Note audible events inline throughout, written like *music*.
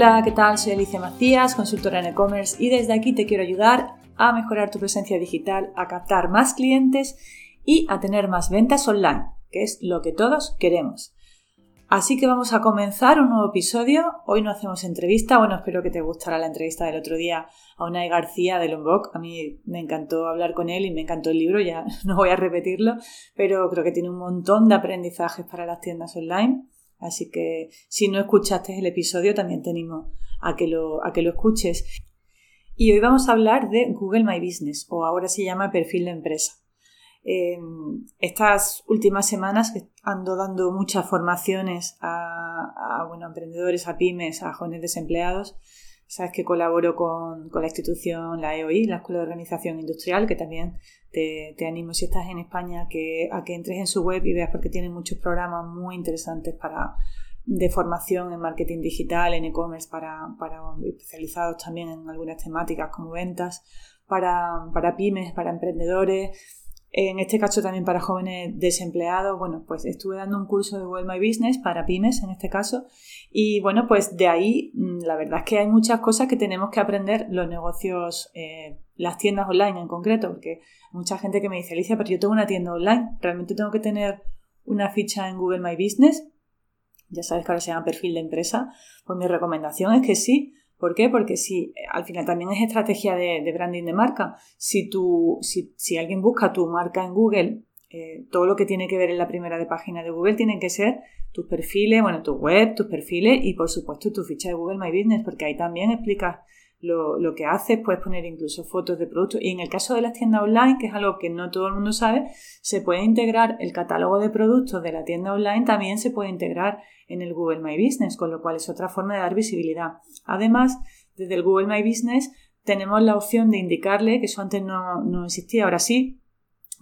Hola, ¿qué tal? Soy Alicia Macías, consultora en e-commerce y desde aquí te quiero ayudar a mejorar tu presencia digital, a captar más clientes y a tener más ventas online, que es lo que todos queremos. Así que vamos a comenzar un nuevo episodio. Hoy no hacemos entrevista. Bueno, espero que te gustara la entrevista del otro día a Unai García de Lombok. A mí me encantó hablar con él y me encantó el libro, ya *laughs* no voy a repetirlo, pero creo que tiene un montón de aprendizajes para las tiendas online. Así que si no escuchaste el episodio, también te animo a que lo, a que lo escuches. Y hoy vamos a hablar de Google My Business, o ahora se llama perfil de empresa. estas últimas semanas ando dando muchas formaciones a, bueno, emprendedores, a pymes, a jóvenes desempleados. Sabes que colaboro con, la institución, la EOI, la Escuela de Organización Industrial, que también te, animo si estás en España que, a que entres en su web y veas porque tienen muchos programas muy interesantes para, de formación en marketing digital, en e-commerce, para, para, especializados también en algunas temáticas como ventas, para, para pymes, para emprendedores, en este caso también para jóvenes desempleados, bueno, pues estuve dando un curso de Google My Business para pymes en este caso y bueno, pues de ahí mm, la verdad es que hay muchas cosas que tenemos que aprender los negocios, eh, las tiendas online en concreto, porque mucha gente que me dice, Alicia, pero yo tengo una tienda online, ¿realmente tengo que tener una ficha en Google My Business? Ya sabes que ahora se llama perfil de empresa, pues mi recomendación es que sí, ¿Por qué? Porque si al final también es estrategia de, branding de marca. Si, tú, si, si, alguien busca tu marca en Google, eh, todo lo que tiene que ver en la primera de página de Google tiene que ser tus perfiles, bueno, tu web, tus perfiles y por supuesto tu ficha de Google My Business, porque ahí también explicas lo, lo, que haces, puedes poner incluso fotos de productos. Y en el caso de las tiendas online, que es algo que no todo el mundo sabe, se puede integrar el catálogo de productos de la tienda online, también se puede integrar en el Google My Business, con lo cual es otra forma de dar visibilidad. Además, desde el Google My Business tenemos la opción de indicarle, que eso antes no, no existía, ahora sí,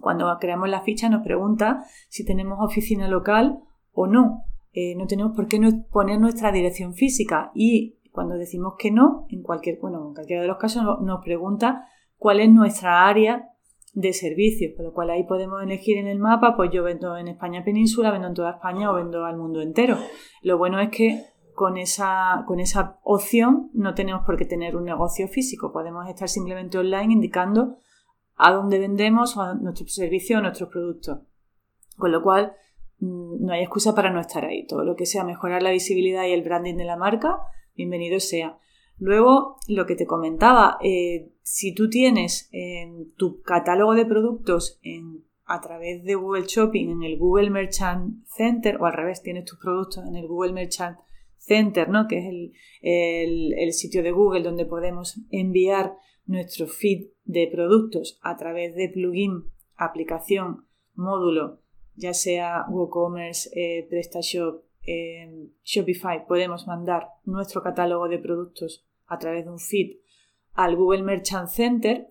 cuando creamos la ficha nos pregunta si tenemos oficina local o no. Eh, no tenemos por qué no poner nuestra dirección física y cuando decimos que no, en cualquier, bueno, en cualquiera de los casos nos pregunta cuál es nuestra área de servicios, con lo cual ahí podemos elegir en el mapa, pues yo vendo en España península, vendo en toda España o vendo al mundo entero. Lo bueno es que con esa, con esa opción no tenemos por qué tener un negocio físico, podemos estar simplemente online indicando a dónde vendemos nuestro servicio o nuestros productos. Con lo cual, mm, no hay excusa para no estar ahí. Todo lo que sea mejorar la visibilidad y el branding de la marca, bienvenido sea. Luego, lo que te comentaba, eh, si tú tienes en tu catálogo de productos a través de Google Shopping en el Google Merchant Center, o al revés, tienes tus productos en el Google Merchant Center, ¿no? que es el, sitio de Google donde podemos enviar nuestro feed de productos a través de plugin, aplicación, módulo, ya sea WooCommerce, eh, PrestaShop, Shopify podemos mandar nuestro catálogo de productos a través de un feed al Google Merchant Center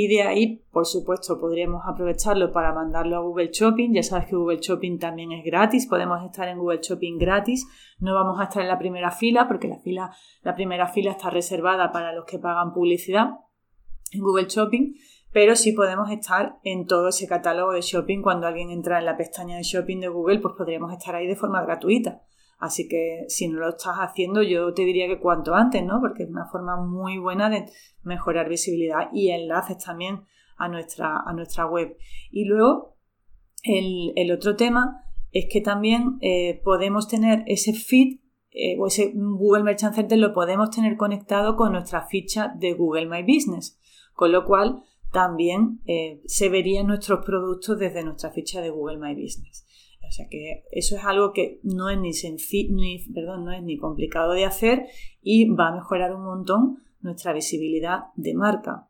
y de ahí, por supuesto, podríamos aprovecharlo para mandarlo a Google Shopping. Ya sabes que Google Shopping también es gratis, podemos estar en Google Shopping gratis. No vamos a estar en la primera fila porque la, fila, la primera fila está reservada para los que pagan publicidad en Google Shopping, pero sí podemos estar en todo ese catálogo de shopping. Cuando alguien entra en la pestaña de shopping de Google, pues podríamos estar ahí de forma gratuita. Así que si no lo estás haciendo, yo te diría que cuanto antes, ¿no? Porque es una forma muy buena de mejorar visibilidad y enlaces también a nuestra, a nuestra web. Y luego, el, otro tema es que también eh, podemos tener ese feed eh, o ese Google Merchant Center lo podemos tener conectado con nuestra ficha de Google My Business. Con lo cual, también eh, se verían nuestros productos desde nuestra ficha de Google My Business. O sea que eso es algo que no es ni, ni, perdón, no es ni complicado de hacer y va a mejorar un montón nuestra visibilidad de marca.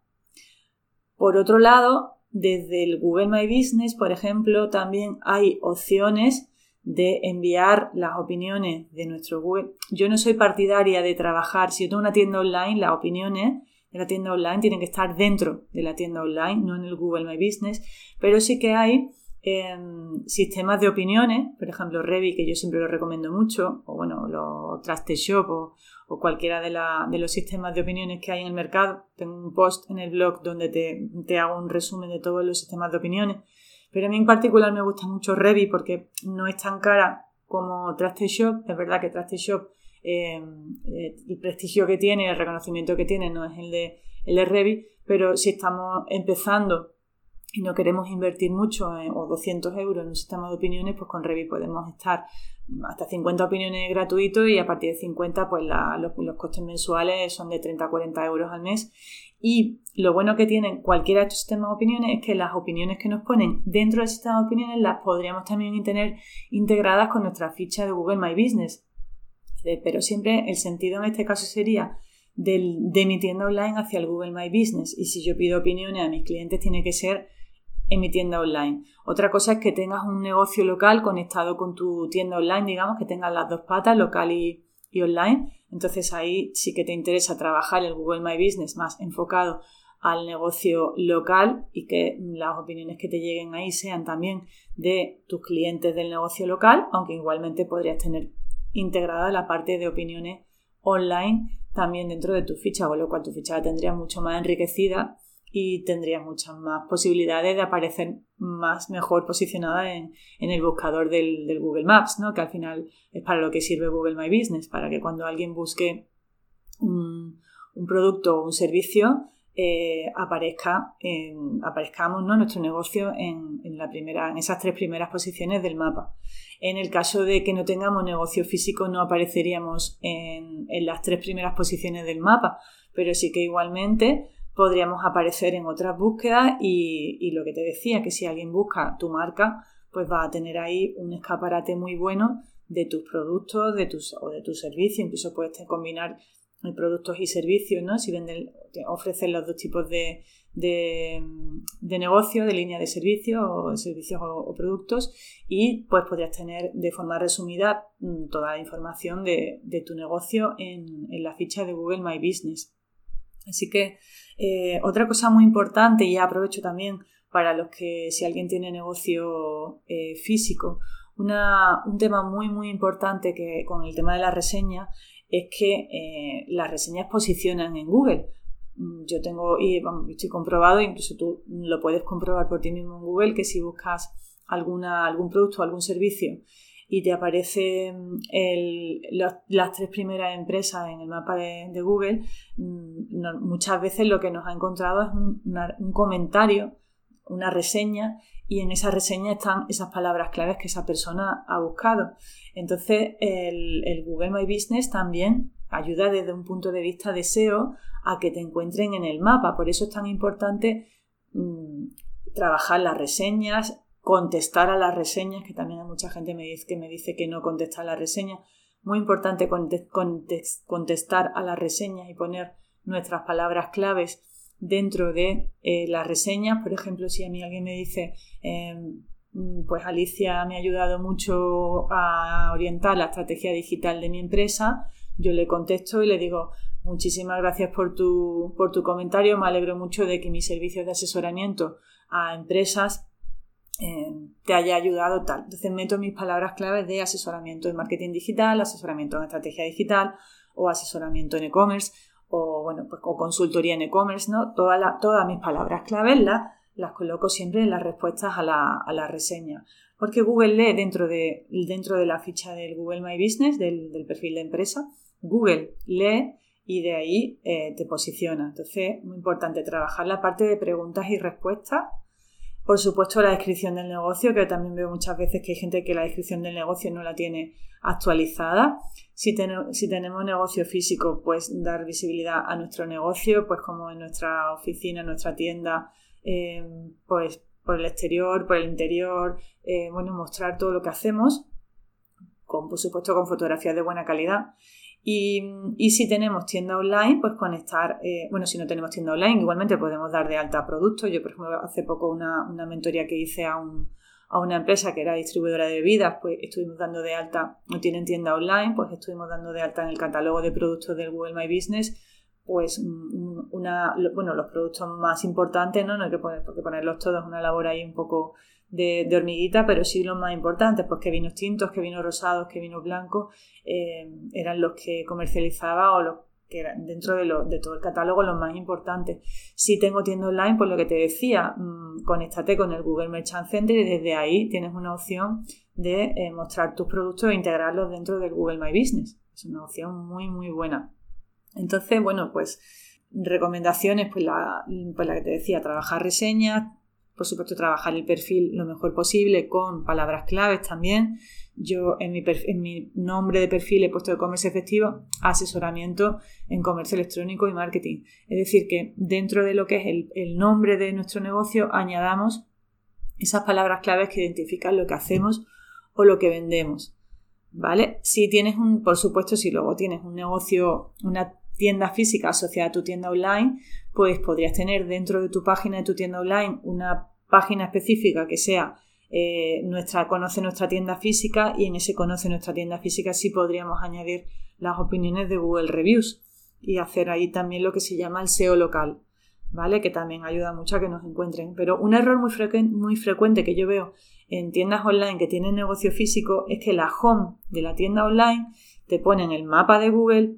Por otro lado, desde el Google My Business, por ejemplo, también hay opciones de enviar las opiniones de nuestro Google. Yo no soy partidaria de trabajar, si yo tengo una tienda online, las opiniones de la tienda online tienen que estar dentro de la tienda online, no en el Google My Business, pero sí que hay em, sistemas de opiniones, por ejemplo Revi, que yo siempre lo recomiendo mucho, o bueno, los TrustedShop o, o cualquiera de, de, los sistemas de opiniones que hay en el mercado. Tengo un post en el blog donde te, te hago un resumen de todos los sistemas de opiniones. Pero a mí en particular me gusta mucho Revi porque no es tan cara como TrustedShop. Es verdad que TrustedShop eh, el prestigio que tiene, el reconocimiento que tiene no es el de, el de Revit, pero si estamos empezando y no queremos invertir mucho o 200 euros en un sistema de opiniones, pues con Revit podemos estar hasta 50 opiniones gratuitos y a partir de 50 pues los, costes mensuales son de 30 a 40 euros al mes. Y lo bueno que tienen cualquiera de estos sistemas de opiniones es que las opiniones que nos ponen dentro del sistema de opiniones las podríamos también tener integradas con nuestra ficha de Google My Business. Pero siempre el sentido en este caso sería de mi tienda online hacia el Google My Business. Y si yo pido opiniones a mis clientes, tiene que ser en mi tienda online. Otra cosa es que tengas un negocio local conectado con tu tienda online, digamos, que tengas las dos patas, local y, online. Entonces ahí sí que te interesa trabajar el Google My Business más enfocado al negocio local y que las opiniones que te lleguen ahí sean también de tus clientes del negocio local, aunque igualmente podrías tener integrada la parte de opiniones online también dentro de tu ficha, con lo cual tu ficha la tendrías mucho más enriquecida y tendría muchas más posibilidades de aparecer más mejor posicionada en, el buscador del, Google Maps, ¿no? que al final es para lo que sirve Google My Business, para que cuando alguien busque un, producto o un servicio, eh, aparezca aparezcamos ¿no? nuestro negocio en, la primera, en esas tres primeras posiciones del mapa. En el caso de que no tengamos negocio físico, no apareceríamos en, en las tres primeras posiciones del mapa, pero sí que igualmente podríamos aparecer en otras búsquedas y, lo que te decía, que si alguien busca tu marca, pues va a tener ahí un escaparate muy bueno de tus productos de tus, o de tus servicios. Incluso puedes combinar productos y servicios, ¿no? Si venden, ofrecen los dos tipos de, de, negocio, de línea de servicios o servicios o, productos y pues podrías tener de forma resumida mm, toda la información de, tu negocio en, en la ficha de Google My Business. Así que eh, otra cosa muy importante, y aprovecho también para los que si alguien tiene negocio eh, físico, un tema muy muy importante que con el tema de la reseña es que eh, las reseñas posicionan en Google. Mm, yo tengo, y estoy comprobado, incluso tú lo puedes comprobar por ti mismo en Google, que si buscas alguna, algún producto algún servicio y te aparecen las tres primeras empresas en el mapa de, Google, mm, muchas veces lo que nos ha encontrado es un, comentario, una reseña, y en esa reseña están esas palabras claves que esa persona ha buscado. Entonces, el, Google My Business también ayuda desde un punto de vista de SEO a que te encuentren en el mapa. Por eso es tan importante mm, trabajar las reseñas, contestar a las reseñas, que también hay mucha gente me dice, que me dice que no contesta a las reseñas. Muy importante contestar a las reseñas y poner nuestras palabras claves dentro de eh, las reseñas. Por ejemplo, si a mí alguien me dice, em, pues Alicia me ha ayudado mucho a orientar la estrategia digital de mi empresa, yo le contesto y le digo, muchísimas gracias por tu, por tu comentario, me alegro mucho de que mis servicios de asesoramiento a empresas eh, te haya ayudado tal. Entonces meto mis palabras claves de asesoramiento en marketing digital, asesoramiento en estrategia digital o asesoramiento en e-commerce o bueno, pues o consultoría en e-commerce, ¿no? Todas, todas mis palabras claves las, las coloco siempre en las respuestas a la, a la reseña. Porque Google lee dentro de, dentro de la ficha del Google My Business, del, del perfil de empresa, Google lee y de ahí eh, te posiciona. Entonces, muy importante trabajar la parte de preguntas y respuestas por supuesto, la descripción del negocio, que también veo muchas veces que hay gente que la descripción del negocio no la tiene actualizada. Si, si tenemos negocio físico, pues dar visibilidad a nuestro negocio, pues como en nuestra oficina, en nuestra tienda, eh, pues por el exterior, por el interior, eh, bueno, mostrar todo lo que hacemos, con, por supuesto con fotografías de buena calidad. Y, si tenemos tienda online, pues conectar, eh, bueno, si no tenemos tienda online, igualmente podemos dar de alta productos. Yo, por ejemplo, hace poco una, una mentoría que hice a, un, a una empresa que era distribuidora de bebidas, pues estuvimos dando de alta, no tienen tienda online, pues estuvimos dando de alta en el catálogo de productos del Google My Business, pues una, bueno, los productos más importantes, ¿no? No hay que poner, porque ponerlos todos es una labor ahí un poco de, hormiguita, pero sí los más importantes, pues que vinos tintos, que vinos rosados, que vinos blancos, eh, eran los que comercializaba o los que eran dentro de, de, todo el catálogo los más importantes. Si tengo tienda online, pues lo que te decía, mmm, conéctate con el Google Merchant Center y desde ahí tienes una opción de eh, mostrar tus productos e integrarlos dentro del Google My Business. Es una opción muy, muy buena. Entonces, bueno, pues recomendaciones, pues la, pues la que te decía, trabajar reseñas, por supuesto trabajar el perfil lo mejor posible con palabras claves también. Yo en mi, en mi nombre de perfil he puesto de comercio efectivo asesoramiento en comercio electrónico y marketing. Es decir, que dentro de lo que es el, el nombre de nuestro negocio añadamos esas palabras claves que identifican lo que hacemos o lo que vendemos. ¿Vale? Si tienes un, por supuesto, si luego tienes un negocio, una tienda física asociada a tu tienda online, pues podrías tener dentro de tu página de tu tienda online una página específica que sea eh, nuestra conoce nuestra tienda física y en ese conoce nuestra tienda física sí podríamos añadir las opiniones de Google Reviews y hacer ahí también lo que se llama el SEO local, ¿vale? Que también ayuda mucho a que nos encuentren. Pero un error muy, muy frecuente que yo veo en tiendas online que tienen negocio físico es que la home de la tienda online te ponen el mapa de Google,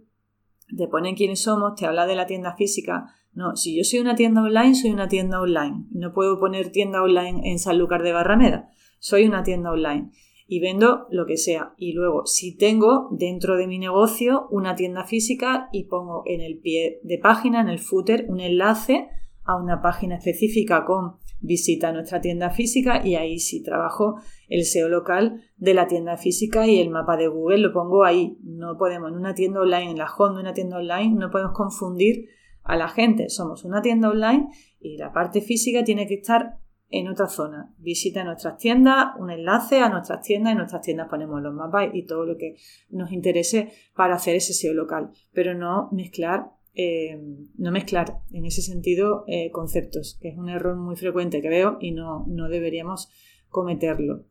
te ponen quiénes somos, te habla de la tienda física. No, si yo soy una tienda online, soy una tienda online. No puedo poner tienda online en Sanlúcar de Barrameda. Soy una tienda online y vendo lo que sea. Y luego, si tengo dentro de mi negocio una tienda física y pongo en el pie de página, en el footer, un enlace a una página específica con visita nuestra tienda física y ahí sí trabajo el SEO local de la tienda física y el mapa de Google lo pongo ahí. No podemos en una tienda online, en la home de una tienda online, no podemos confundir a la gente. Somos una tienda online y la parte física tiene que estar en otra zona. Visita nuestras tiendas, un enlace a nuestras tiendas, en nuestras tiendas ponemos los mapas y todo lo que nos interese para hacer ese SEO local, pero no mezclar eh, no mezclar en ese sentido eh, conceptos, que es un error muy frecuente que veo y no, deberíamos cometerlo.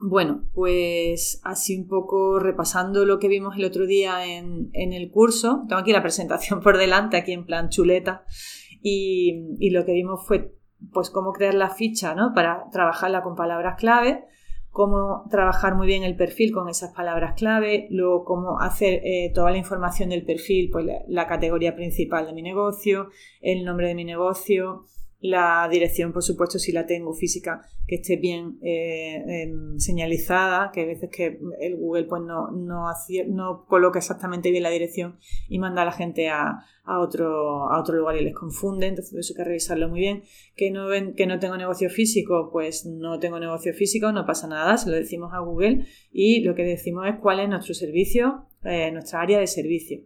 Bueno, pues así un poco repasando lo que vimos el otro día en, el curso, tengo aquí la presentación *laughs* por delante, aquí en plan chuleta, y, y lo que vimos fue pues cómo crear la ficha ¿no? para trabajarla con palabras clave, cómo trabajar muy bien el perfil con esas palabras clave, luego cómo hacer eh, toda la información del perfil, pues la, categoría principal de mi negocio, el nombre de mi negocio, la dirección, por supuesto, si la tengo física, que esté bien eh, em, señalizada, que a veces que el Google pues no, no, coloca exactamente bien la dirección y manda a la gente a, otro, a otro lugar y les confunde, entonces eso hay que revisarlo muy bien. Que no, que no tengo negocio físico, pues no tengo negocio físico, no pasa nada, se lo decimos a Google y lo que decimos es cuál es nuestro servicio, eh, nuestra área de servicio.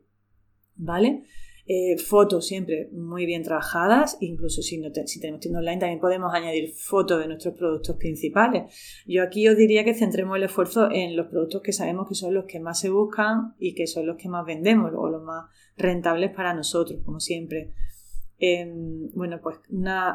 ¿Vale? Eh, fotos siempre muy bien trabajadas, incluso si, no si tenemos tienda online también podemos añadir fotos de nuestros productos principales. Yo aquí os diría que centremos el esfuerzo en los productos que sabemos que son los que más se buscan y que son los que más vendemos o los más rentables para nosotros, como siempre. bueno, pues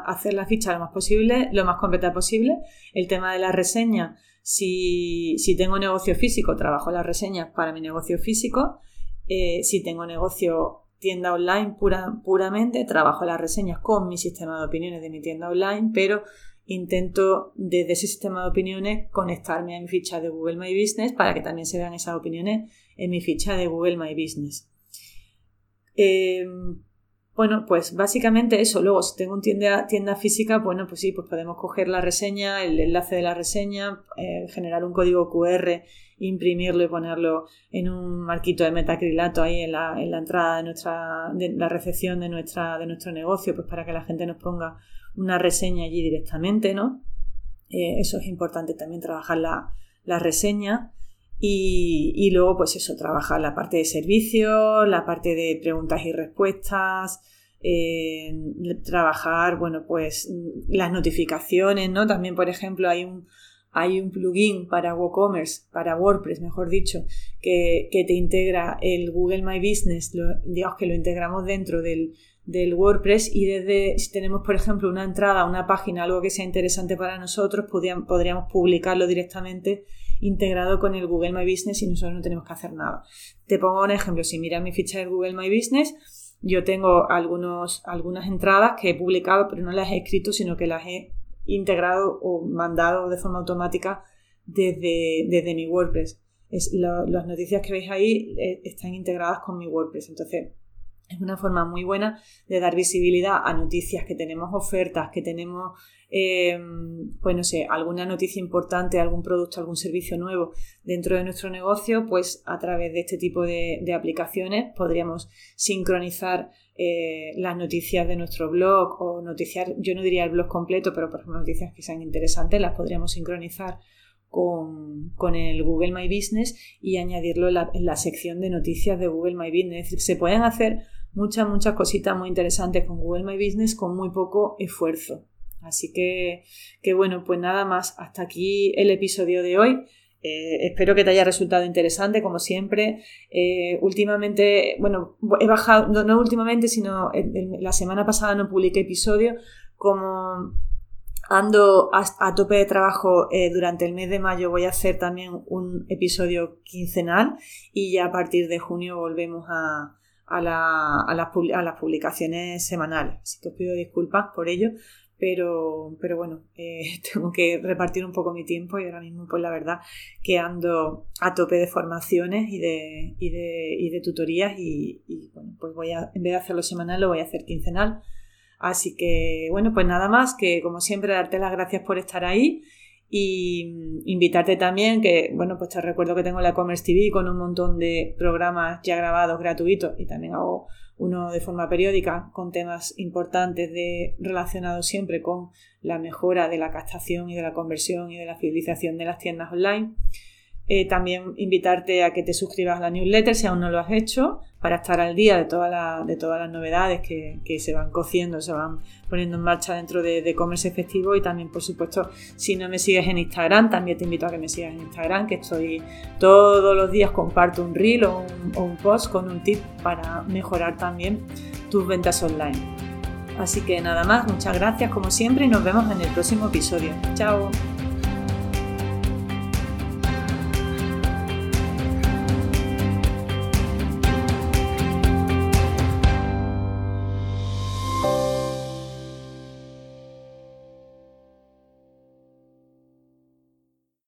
hacer la ficha lo más posible, lo más completa posible. El tema de la reseña, si, si tengo negocio físico, trabajo las reseñas para mi negocio físico. Eh, si tengo negocio tienda online puramente, trabajo las reseñas con mi sistema de opiniones de mi tienda online, pero intento desde ese sistema de opiniones conectarme a mi ficha de Google My Business para que también se vean esas opiniones en mi ficha de Google My Business. Em, bueno, pues básicamente eso. Luego, si tengo una tienda, tienda física, bueno, pues sí, pues podemos coger la reseña, el enlace de la reseña, eh, generar un código QR, imprimirlo y ponerlo en un marquito de metacrilato ahí en la, en la entrada de nuestra, de la recepción de nuestra, de nuestro negocio, pues para que la gente nos ponga una reseña allí directamente, ¿no? Eh, eso es importante también trabajar la, la reseña. Y, y, luego, pues eso, trabajar la parte de servicio, la parte de preguntas y respuestas, eh, trabajar, bueno, pues las notificaciones, ¿no? También, por ejemplo, hay un, hay un plugin para WooCommerce, para WordPress, mejor dicho, que, que te integra el Google My Business, digamos que lo integramos dentro del, del WordPress y desde, si tenemos, por ejemplo, una entrada, una página, algo que sea interesante para nosotros, podríamos publicarlo directamente integrado con el Google My Business y nosotros no tenemos que hacer nada. Te pongo un ejemplo, si miras mi ficha de Google My Business, yo tengo algunos, algunas entradas que he publicado, pero no las he escrito, sino que las he integrado o mandado de forma automática desde, desde mi WordPress. Es, las noticias que veis ahí eh, están integradas con mi WordPress. Entonces, es una forma muy buena de dar visibilidad a noticias que tenemos ofertas, que tenemos eh, pues no sé, alguna noticia importante, algún producto, algún servicio nuevo dentro de nuestro negocio, pues a través de este tipo de, aplicaciones podríamos sincronizar eh, las noticias de nuestro blog o noticiar, yo no diría el blog completo, pero por ejemplo noticias que sean interesantes las podríamos sincronizar con, el Google My Business y añadirlo en la, en la sección de noticias de Google My Business. Se pueden hacer muchas, muchas cositas muy interesantes con Google My Business con muy poco esfuerzo. Así que, que bueno, pues nada más, hasta aquí el episodio de hoy. Eh, espero que te haya resultado interesante, como siempre. Eh, últimamente, bueno, he bajado, no, últimamente, sino la semana pasada no publiqué episodio. Como ando a, tope de trabajo eh, durante el mes de mayo, voy a hacer también un episodio quincenal y ya a partir de junio volvemos a, a, la, a, las, a las publicaciones semanales. Así que os pido disculpas por ello, pero, pero bueno, eh, *laughs* tengo que repartir un poco mi tiempo y ahora mismo pues la verdad que ando a tope de formaciones y de, y de, y de tutorías y, bueno, pues voy a, en vez de hacerlo semanal lo voy a hacer quincenal. Así que bueno, pues nada más que como siempre darte las gracias por estar ahí y invitarte también que, bueno, pues te recuerdo que tengo la Commerce TV con un montón de programas ya grabados gratuitos y también hago uno de forma periódica con temas importantes de, relacionados siempre con la mejora de la captación y de la conversión y de la fidelización de las tiendas online. Eh, también invitarte a que te suscribas a la newsletter si aún no lo has hecho, para estar al día de, toda de todas las novedades que, se van cociendo, se van poniendo en marcha dentro de, de Commerce Efectivo. Y también, por supuesto, si no me sigues en Instagram, también te invito a que me sigas en Instagram, que estoy todos los días comparto un reel o un, o un post con un tip para mejorar también tus ventas online. Así que nada más, muchas gracias como siempre y nos vemos en el próximo episodio. Chao.